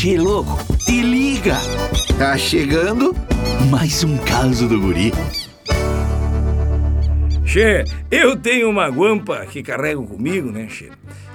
Che, louco, te liga! Tá chegando mais um caso do guri. Che, eu tenho uma guampa que carrego comigo, né, Che?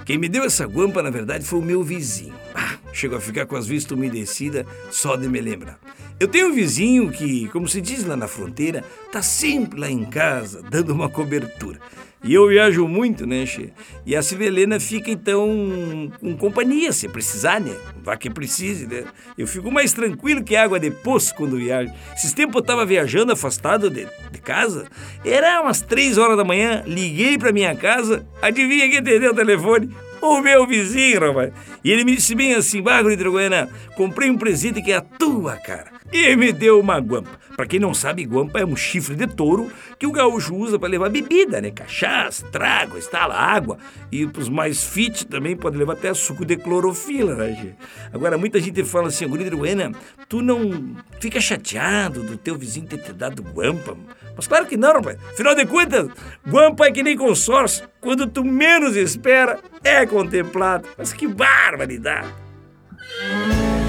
Quem me deu essa guampa, na verdade, foi o meu vizinho. Ah, chegou a ficar com as vistas umedecidas só de me lembrar. Eu tenho um vizinho que, como se diz lá na fronteira, tá sempre lá em casa, dando uma cobertura. E eu viajo muito, né, Che? E a Civelena fica, então, com companhia, se precisar, né? Vá que precise, né? Eu fico mais tranquilo que água de poço quando viajo. Esses tempos eu tava viajando afastado de, de casa. Era umas três horas da manhã, liguei pra minha casa, adivinha quem atendeu o telefone? o meu vizinho, rapaz. E ele me disse bem assim, Bagulho de Goiânia, comprei um presente que é a tua, cara. E me deu uma guampa. Pra quem não sabe, guampa é um chifre de touro que o gaúcho usa para levar bebida, né? Cachaça, trago, estala, água. E pros mais fit também pode levar até suco de clorofila, né, gente? Agora, muita gente fala assim, Guri de Goiânia, tu não fica chateado do teu vizinho ter te dado guampa? Mas claro que não, rapaz. Afinal de contas, guampa é que nem consórcio. Quando tu menos espera, é contemplado. Mas que barbaridade!